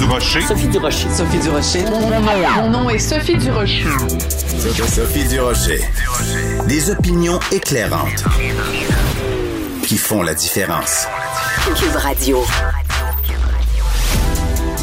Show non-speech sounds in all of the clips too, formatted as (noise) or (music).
Durocher. Sophie Durocher. Sophie Durocher. Mon nom est Sophie Durocher. Sophie Durocher. Des opinions éclairantes qui font la différence. Cube Radio.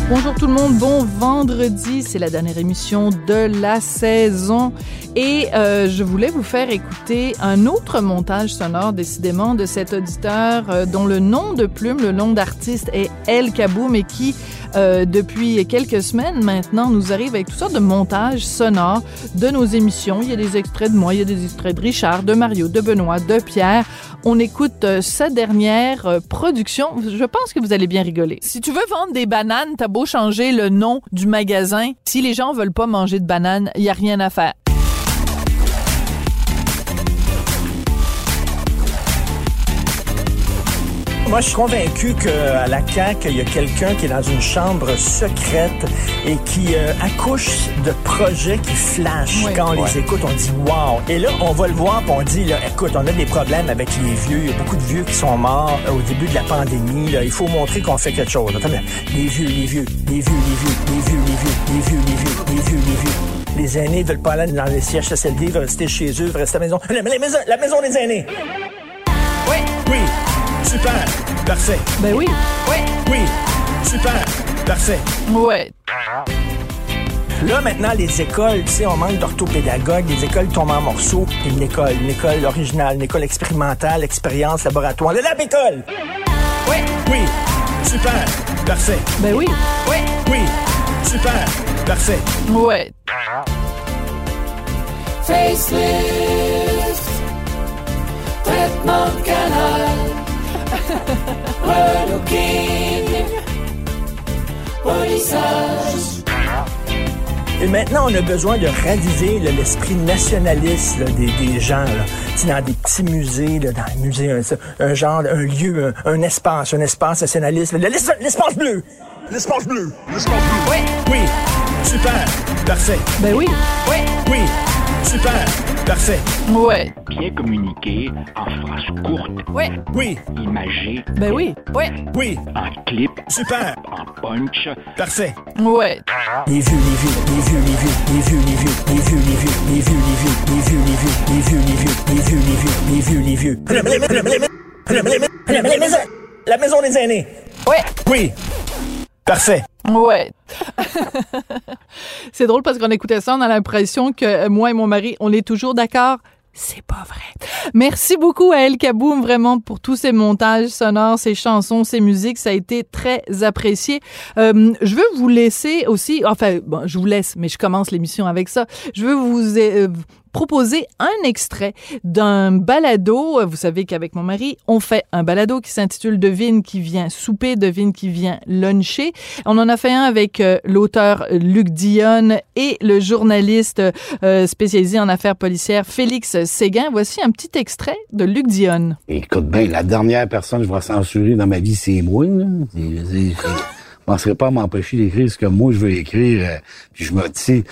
Bonjour tout le monde, bon vendredi, c'est la dernière émission de la saison et euh, je voulais vous faire écouter un autre montage sonore décidément de cet auditeur euh, dont le nom de plume, le nom d'artiste est El Kaboum et qui euh, depuis quelques semaines maintenant nous arrive avec toutes sortes de montages sonores de nos émissions. Il y a des extraits de moi, il y a des extraits de Richard, de Mario, de Benoît, de Pierre. On écoute euh, sa dernière euh, production. Je pense que vous allez bien rigoler. Si tu veux vendre des bananes, t'as beau changer le nom du magasin. Si les gens veulent pas manger de bananes, il y a rien à faire. Moi, je suis convaincu qu'à la CAQ, il y a quelqu'un qui est dans une chambre secrète et qui euh, accouche de projets qui flashent. Oui. Quand on les écoute, on dit wow. Et là, on va le voir, puis on dit, là, écoute, on a des problèmes avec les vieux. Il y a beaucoup de vieux qui sont morts euh, au début de la pandémie. Là. Il faut montrer qu'on fait quelque chose. Attends, les vieux, les vieux, les vieux, les vieux, les vieux, les vieux, les vieux, les vieux, les vieux, les vieux. Les aînés veulent pas aller dans les CHSLD, veulent rester chez eux, veulent rester à la maison. (laughs) La, la maison, la maison des aînés. Oui, Oui, super, parfait. ben oui, oui, Oui, super, parfait. ouais. Là, maintenant, les écoles, tu sais, on manque d'orthopédagogues, les écoles tombent en morceaux. Une école, une école originale, une école expérimentale, expérience, laboratoire. Le lab école! Oui. Oui, super, parfait. Ben oui, oui, Oui, super, parfait. ouais. Facelift. Traitement de canal. Et maintenant, on a besoin de raviver l'esprit nationaliste là, des, des gens. Là. Dans des petits musées, là, dans les musées, un, un genre, un lieu, un, un espace, un espace nationaliste. L'espace bleu! L'espace bleu! L'espace bleu! Oui. Oui, super, parfait. Ben oui, oui, Oui, super, parfait. ouais. bien communiquer en phrases courtes, Oui, Oui, imagées, ben oui, oui, oui, en clip, super, en punch, parfait. ouais. Les vieux, les vieux, les vieux, les vieux, les vieux, les vieux, les vieux, les vieux, les vieux, les vieux, les vieux, les vieux, les vieux, les vieux, les vieux, les vieux, les vieux, les vieux. La maison des aînés. Ouais. Oui, parfait. Ouais. (laughs) c'est drôle parce qu'on écoutait ça, on a l'impression que euh, moi et mon mari, on est toujours d'accord. C'est pas vrai. Merci beaucoup à El Kaboum, vraiment, pour tous ces montages sonores, ces chansons, ces musiques. Ça a été très apprécié. Euh, je veux vous laisser aussi, enfin, bon, je vous laisse, mais je commence l'émission avec ça. Je veux vous euh, proposer un extrait d'un balado. Vous savez qu'avec mon mari, on fait un balado qui s'intitule Devine qui vient souper, devine qui vient luncher. On en a fait un avec euh, l'auteur Luc Dionne et le journaliste euh, spécialisé en affaires policières Félix Séguin. Voici un petit extrait de Luc Dionne. Écoute bien, la dernière personne que je vais censurer dans ma vie, c'est moi. Je penserais pas à m'empêcher d'écrire ce que moi je veux écrire. euh, Puis je me dis,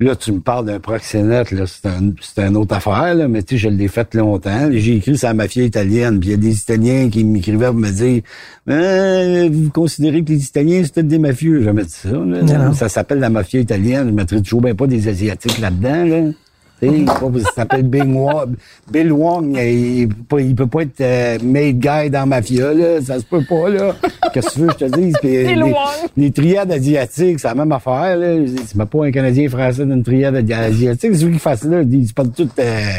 là, tu me parles d'un proxénète, là, c'est un, c'est une autre affaire, là, mais tu sais, je l'ai fait longtemps. J'ai écrit sur la mafia italienne, puis il y a des Italiens qui m'écrivaient pour me dire Euh, vous considérez que les Italiens, c'est tous des mafieux. Je me dis ça, là. non. Ça s'appelle la mafia italienne. Je mettrais toujours bien pas des Asiatiques là-dedans, là. Tu sais, pas- ça s'appelle Bill Wong. Bill Wong, il, peut pas- il peut pas être euh, made guy dans Mafia, là. Ça se peut pas, là. Qu'est-ce que tu veux que je te dise? Puis, (laughs) euh, Bill les, Wong. les triades asiatiques, c'est la même affaire, là. C'est même pas un Canadien français d'une triade asiatique. C'est ceux qui fassent là. Ils parlent tout, euh,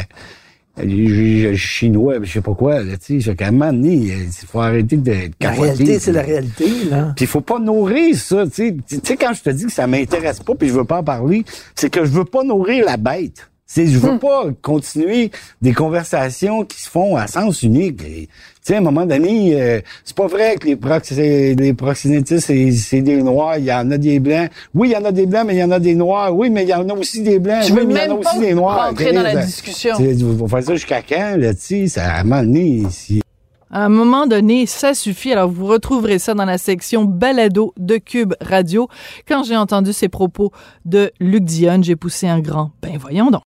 euh, chinois, je sais pas quoi, là, tu sais. Qu'à un moment donné, il faut arrêter de de La réalité, c'est la réalité, là. puis il faut pas nourrir ça, tu sais. Tu sais, quand je te dis que ça m'intéresse pas puis je veux pas en parler, c'est que je veux pas nourrir la bête. C'est, je veux pas continuer des conversations qui se font à sens unique. Tu sais, à un moment donné, euh, c'est pas vrai que les, prox les proxénétistes, c'est, des noirs. Il y en a des blancs. Oui, il y en a des blancs, mais il y en a des noirs. Oui, mais il y en a aussi des blancs. Je oui, veux mais il y en a aussi pas des noirs. rentrer dans la Thérèse, discussion. Il faut faire ça jusqu'à quand, là, tu sais? Ça, à un moment donné, si- À un moment donné, ça suffit. Alors, vous retrouverez ça dans la section balado de Cube Radio. Quand j'ai entendu ces propos de Luc Dionne, j'ai poussé un grand. Ben, voyons donc.